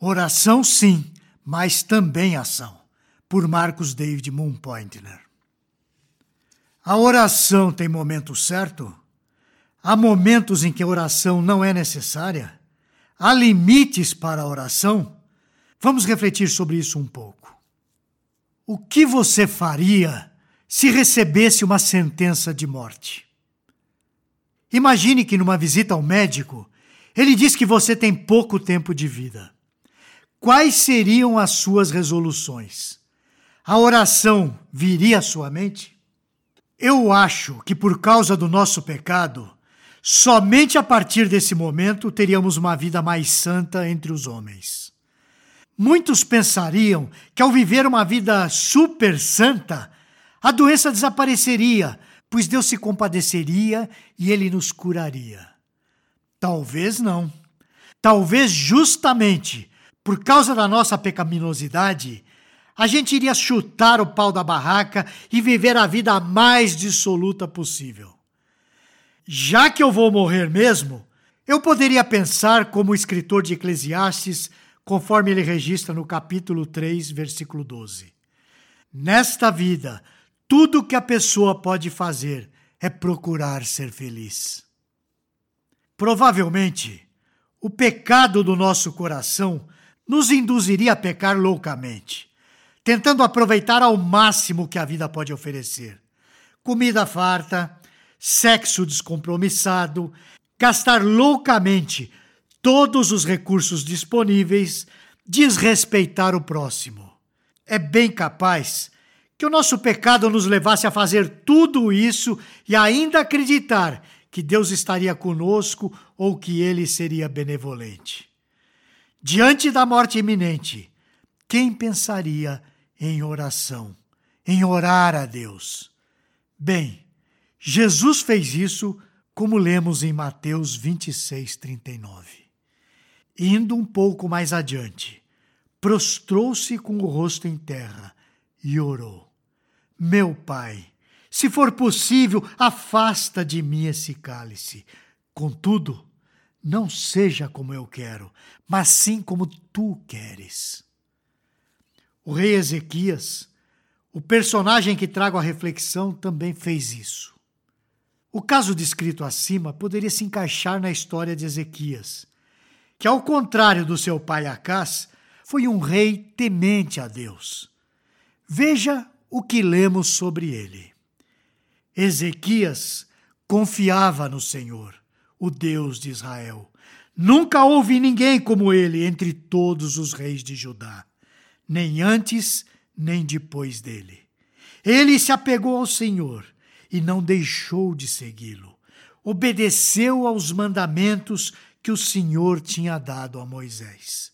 Oração, sim, mas também ação. Por Marcos David Moonpointner. A oração tem momento certo? Há momentos em que a oração não é necessária? Há limites para a oração? Vamos refletir sobre isso um pouco. O que você faria se recebesse uma sentença de morte? Imagine que numa visita ao médico, ele diz que você tem pouco tempo de vida. Quais seriam as suas resoluções? A oração viria à sua mente? Eu acho que por causa do nosso pecado, somente a partir desse momento teríamos uma vida mais santa entre os homens. Muitos pensariam que ao viver uma vida super santa, a doença desapareceria, pois Deus se compadeceria e ele nos curaria. Talvez não. Talvez justamente por causa da nossa pecaminosidade, a gente iria chutar o pau da barraca e viver a vida mais dissoluta possível. Já que eu vou morrer mesmo, eu poderia pensar como o escritor de Eclesiastes, conforme ele registra no capítulo 3, versículo 12. Nesta vida, tudo que a pessoa pode fazer é procurar ser feliz. Provavelmente, o pecado do nosso coração nos induziria a pecar loucamente, tentando aproveitar ao máximo que a vida pode oferecer. Comida farta, sexo descompromissado, gastar loucamente todos os recursos disponíveis, desrespeitar o próximo. É bem capaz que o nosso pecado nos levasse a fazer tudo isso e ainda acreditar que Deus estaria conosco ou que ele seria benevolente. Diante da morte iminente, quem pensaria em oração, em orar a Deus? Bem, Jesus fez isso como lemos em Mateus 26, 39. Indo um pouco mais adiante, prostrou-se com o rosto em terra e orou: Meu Pai, se for possível, afasta de mim esse cálice. Contudo, não seja como eu quero, mas sim como tu queres. O rei Ezequias, o personagem que trago a reflexão, também fez isso. O caso descrito acima poderia se encaixar na história de Ezequias, que, ao contrário do seu pai Acás, foi um rei temente a Deus. Veja o que lemos sobre ele. Ezequias confiava no Senhor o Deus de Israel. Nunca houve ninguém como ele entre todos os reis de Judá, nem antes nem depois dele. Ele se apegou ao Senhor e não deixou de segui-lo. Obedeceu aos mandamentos que o Senhor tinha dado a Moisés.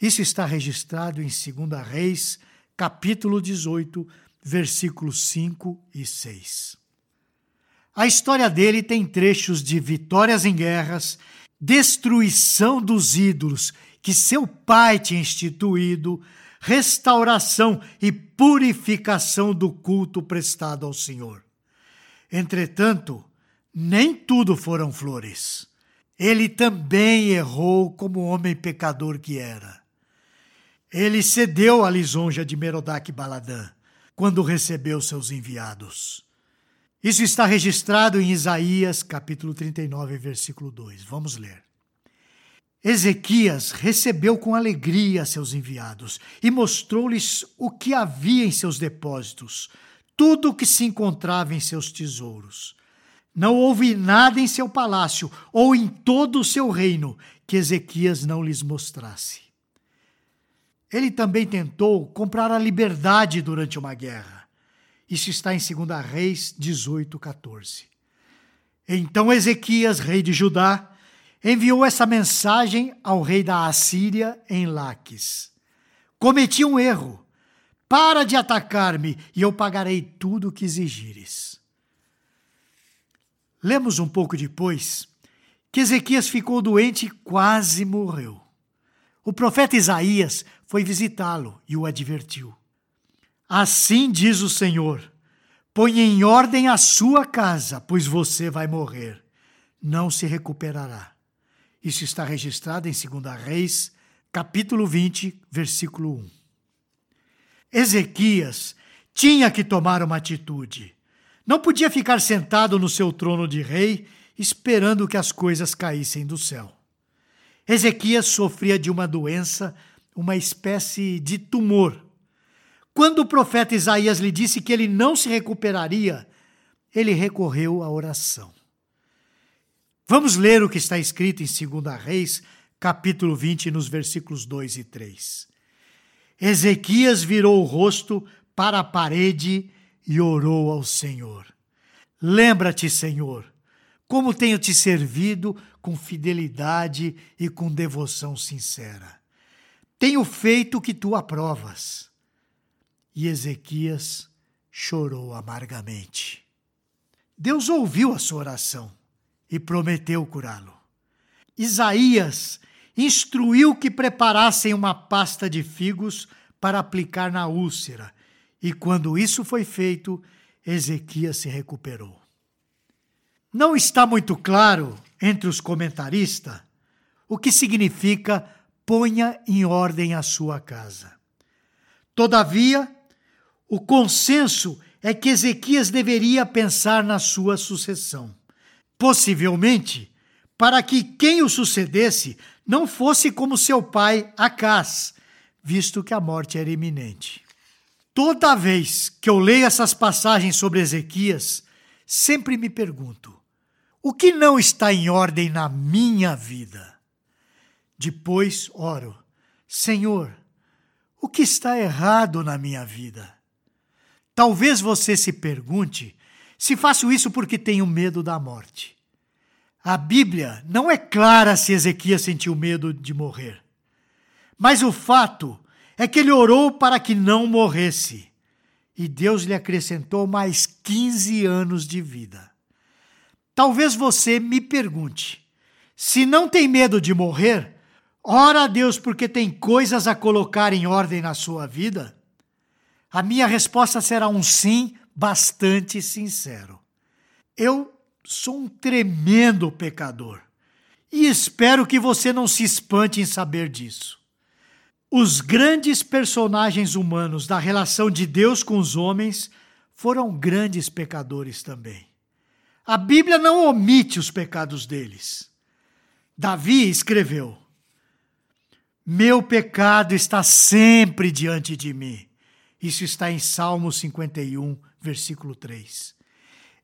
Isso está registrado em 2 Reis, capítulo 18, versículos 5 e 6. A história dele tem trechos de vitórias em guerras, destruição dos ídolos que seu pai tinha instituído, restauração e purificação do culto prestado ao Senhor. Entretanto, nem tudo foram flores. Ele também errou como homem pecador que era. Ele cedeu à lisonja de Merodach Baladã quando recebeu seus enviados. Isso está registrado em Isaías, capítulo 39, versículo 2. Vamos ler. Ezequias recebeu com alegria seus enviados e mostrou-lhes o que havia em seus depósitos, tudo o que se encontrava em seus tesouros. Não houve nada em seu palácio ou em todo o seu reino que Ezequias não lhes mostrasse. Ele também tentou comprar a liberdade durante uma guerra. Isso está em 2 Reis 18, 14. Então Ezequias, rei de Judá, enviou essa mensagem ao rei da Assíria em Laques: Cometi um erro. Para de atacar-me e eu pagarei tudo o que exigires. Lemos um pouco depois que Ezequias ficou doente e quase morreu. O profeta Isaías foi visitá-lo e o advertiu. Assim diz o Senhor: põe em ordem a sua casa, pois você vai morrer, não se recuperará. Isso está registrado em 2 Reis capítulo 20, versículo 1. Ezequias tinha que tomar uma atitude. Não podia ficar sentado no seu trono de rei esperando que as coisas caíssem do céu. Ezequias sofria de uma doença, uma espécie de tumor. Quando o profeta Isaías lhe disse que ele não se recuperaria, ele recorreu à oração. Vamos ler o que está escrito em 2 Reis, capítulo 20, nos versículos 2 e 3. Ezequias virou o rosto para a parede e orou ao Senhor. Lembra-te, Senhor, como tenho te servido com fidelidade e com devoção sincera. Tenho feito o que tu aprovas. E Ezequias chorou amargamente. Deus ouviu a sua oração e prometeu curá-lo. Isaías instruiu que preparassem uma pasta de figos para aplicar na úlcera, e quando isso foi feito, Ezequias se recuperou. Não está muito claro entre os comentaristas o que significa ponha em ordem a sua casa. Todavia, o consenso é que Ezequias deveria pensar na sua sucessão possivelmente para que quem o sucedesse não fosse como seu pai Acás, visto que a morte era iminente. Toda vez que eu leio essas passagens sobre Ezequias, sempre me pergunto: o que não está em ordem na minha vida? Depois oro: Senhor, o que está errado na minha vida? Talvez você se pergunte se faço isso porque tenho medo da morte. A Bíblia não é clara se Ezequias sentiu medo de morrer. Mas o fato é que ele orou para que não morresse. E Deus lhe acrescentou mais 15 anos de vida. Talvez você me pergunte: se não tem medo de morrer, ora a Deus porque tem coisas a colocar em ordem na sua vida? A minha resposta será um sim bastante sincero. Eu sou um tremendo pecador e espero que você não se espante em saber disso. Os grandes personagens humanos da relação de Deus com os homens foram grandes pecadores também. A Bíblia não omite os pecados deles. Davi escreveu: Meu pecado está sempre diante de mim. Isso está em Salmo 51, versículo 3.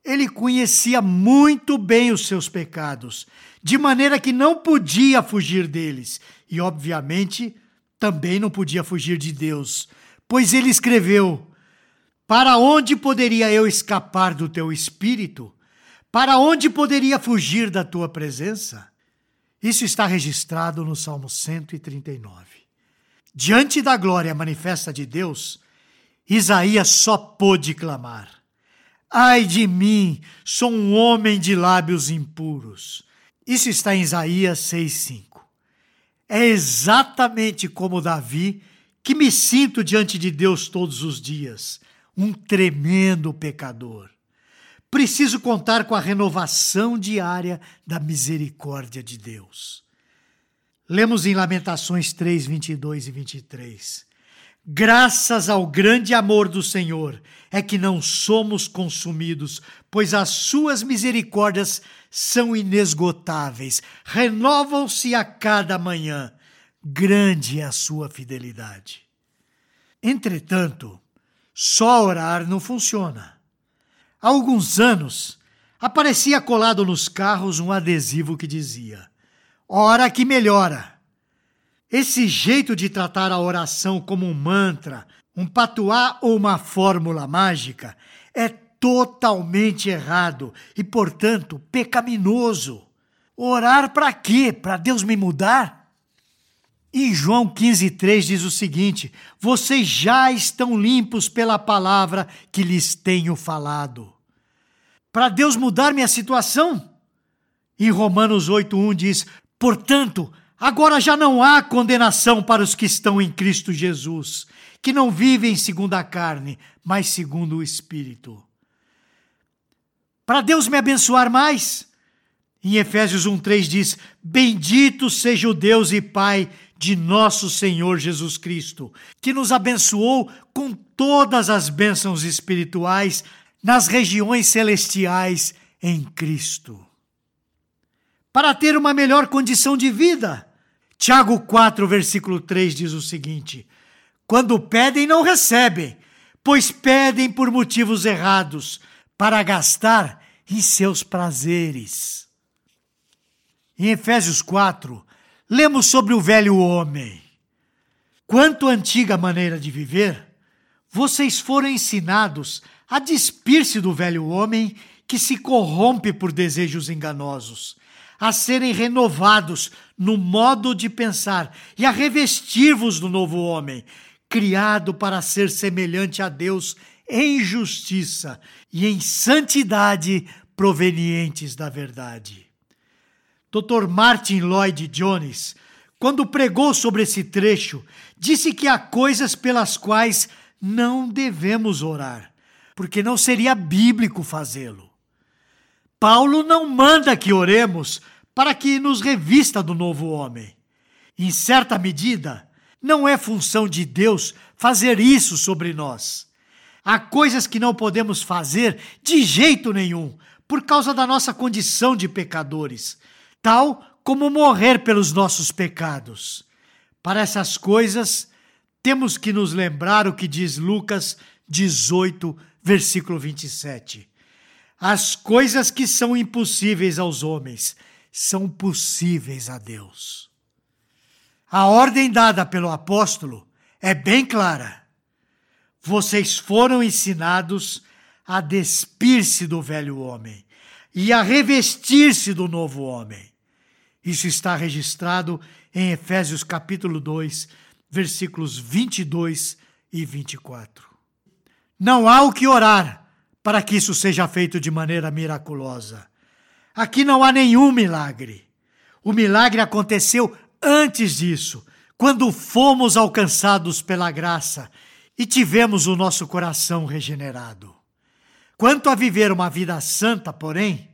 Ele conhecia muito bem os seus pecados, de maneira que não podia fugir deles, e obviamente também não podia fugir de Deus, pois ele escreveu: Para onde poderia eu escapar do teu espírito? Para onde poderia fugir da tua presença? Isso está registrado no Salmo 139. Diante da glória manifesta de Deus, Isaías só pôde clamar: Ai de mim, sou um homem de lábios impuros. Isso está em Isaías 6,5. É exatamente como Davi que me sinto diante de Deus todos os dias, um tremendo pecador. Preciso contar com a renovação diária da misericórdia de Deus. Lemos em Lamentações 3, 22 e 23. Graças ao grande amor do Senhor é que não somos consumidos, pois as suas misericórdias são inesgotáveis, renovam-se a cada manhã. Grande é a sua fidelidade. Entretanto, só orar não funciona. Há alguns anos, aparecia colado nos carros um adesivo que dizia: Ora que melhora. Esse jeito de tratar a oração como um mantra, um patuá ou uma fórmula mágica é totalmente errado e, portanto, pecaminoso. Orar para quê? Para Deus me mudar? Em João 15,3 diz o seguinte: Vocês já estão limpos pela palavra que lhes tenho falado. Para Deus mudar minha situação? Em Romanos 8,1 diz: Portanto, Agora já não há condenação para os que estão em Cristo Jesus, que não vivem segundo a carne, mas segundo o Espírito. Para Deus me abençoar mais, em Efésios 1,3 diz: Bendito seja o Deus e Pai de nosso Senhor Jesus Cristo, que nos abençoou com todas as bênçãos espirituais nas regiões celestiais em Cristo. Para ter uma melhor condição de vida, Tiago 4, versículo 3 diz o seguinte: Quando pedem, não recebem, pois pedem por motivos errados, para gastar em seus prazeres. Em Efésios 4, lemos sobre o velho homem. Quanto à antiga maneira de viver, vocês foram ensinados a despir-se do velho homem que se corrompe por desejos enganosos, a serem renovados no modo de pensar e a revestir-vos do novo homem, criado para ser semelhante a Deus em justiça e em santidade provenientes da verdade. Dr. Martin Lloyd Jones, quando pregou sobre esse trecho, disse que há coisas pelas quais não devemos orar, porque não seria bíblico fazê-lo. Paulo não manda que oremos para que nos revista do novo homem. Em certa medida, não é função de Deus fazer isso sobre nós. Há coisas que não podemos fazer de jeito nenhum, por causa da nossa condição de pecadores, tal como morrer pelos nossos pecados. Para essas coisas, temos que nos lembrar o que diz Lucas 18, versículo 27. As coisas que são impossíveis aos homens são possíveis a Deus. A ordem dada pelo apóstolo é bem clara. Vocês foram ensinados a despir-se do velho homem e a revestir-se do novo homem. Isso está registrado em Efésios capítulo 2, versículos 22 e 24. Não há o que orar para que isso seja feito de maneira miraculosa. Aqui não há nenhum milagre. O milagre aconteceu antes disso, quando fomos alcançados pela graça e tivemos o nosso coração regenerado. Quanto a viver uma vida santa, porém,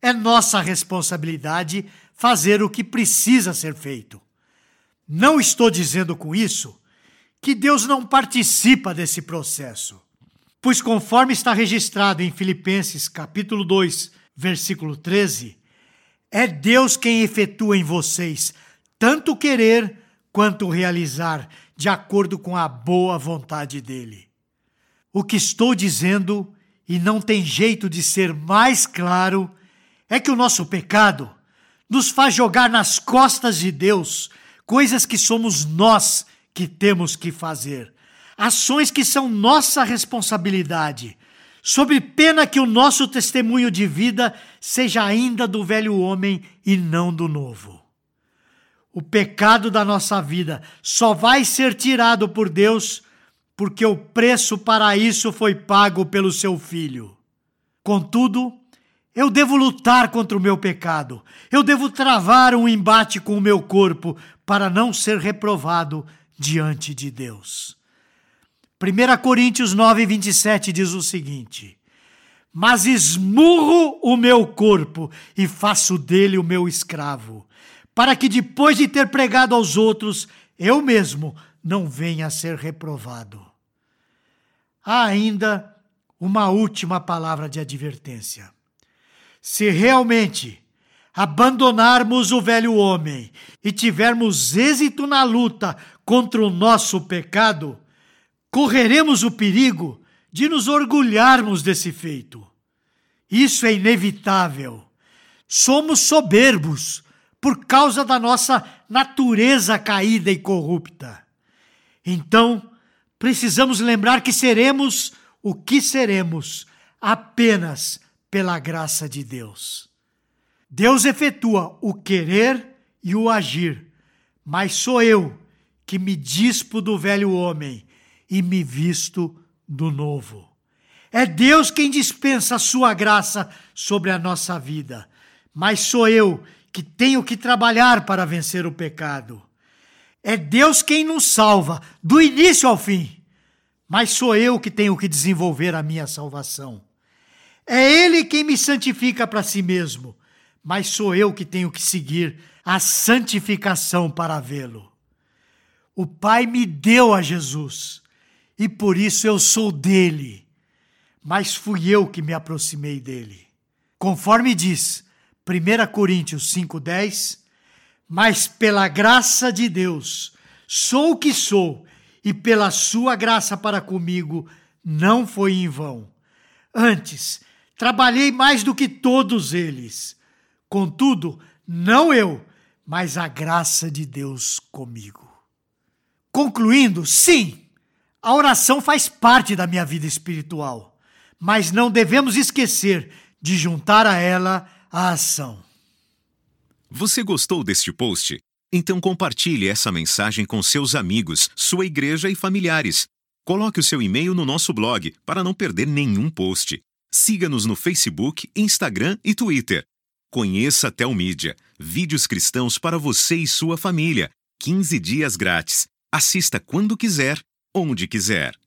é nossa responsabilidade fazer o que precisa ser feito. Não estou dizendo com isso que Deus não participa desse processo, pois conforme está registrado em Filipenses capítulo 2, versículo 13, é Deus quem efetua em vocês tanto querer quanto realizar, de acordo com a boa vontade dele. O que estou dizendo e não tem jeito de ser mais claro, é que o nosso pecado nos faz jogar nas costas de Deus coisas que somos nós que temos que fazer, ações que são nossa responsabilidade, sob pena que o nosso testemunho de vida seja ainda do velho homem e não do novo. O pecado da nossa vida só vai ser tirado por Deus porque o preço para isso foi pago pelo seu filho. Contudo, eu devo lutar contra o meu pecado. Eu devo travar um embate com o meu corpo para não ser reprovado diante de Deus. 1 Coríntios 9, 27 diz o seguinte: Mas esmurro o meu corpo e faço dele o meu escravo, para que depois de ter pregado aos outros, eu mesmo não venha a ser reprovado. Há ainda uma última palavra de advertência. Se realmente abandonarmos o velho homem e tivermos êxito na luta contra o nosso pecado, correremos o perigo de nos orgulharmos desse feito. Isso é inevitável. Somos soberbos por causa da nossa natureza caída e corrupta. Então, precisamos lembrar que seremos o que seremos apenas pela graça de Deus. Deus efetua o querer e o agir, mas sou eu que me dispo do velho homem e me visto do novo. É Deus quem dispensa a sua graça sobre a nossa vida, mas sou eu que tenho que trabalhar para vencer o pecado. É Deus quem nos salva, do início ao fim. Mas sou eu que tenho que desenvolver a minha salvação. É Ele quem me santifica para si mesmo, mas sou eu que tenho que seguir a santificação para vê-lo. O Pai me deu a Jesus e por isso eu sou dele. Mas fui eu que me aproximei dele. Conforme diz 1 Coríntios 5,10: Mas pela graça de Deus sou o que sou, e pela sua graça para comigo não foi em vão. Antes, trabalhei mais do que todos eles. Contudo, não eu, mas a graça de Deus comigo. Concluindo, sim, a oração faz parte da minha vida espiritual, mas não devemos esquecer de juntar a ela a ação. Você gostou deste post? Então compartilhe essa mensagem com seus amigos, sua igreja e familiares. Coloque o seu e-mail no nosso blog para não perder nenhum post. Siga-nos no Facebook, Instagram e Twitter. Conheça a Telmídia, vídeos cristãos para você e sua família. 15 dias grátis. Assista quando quiser, onde quiser.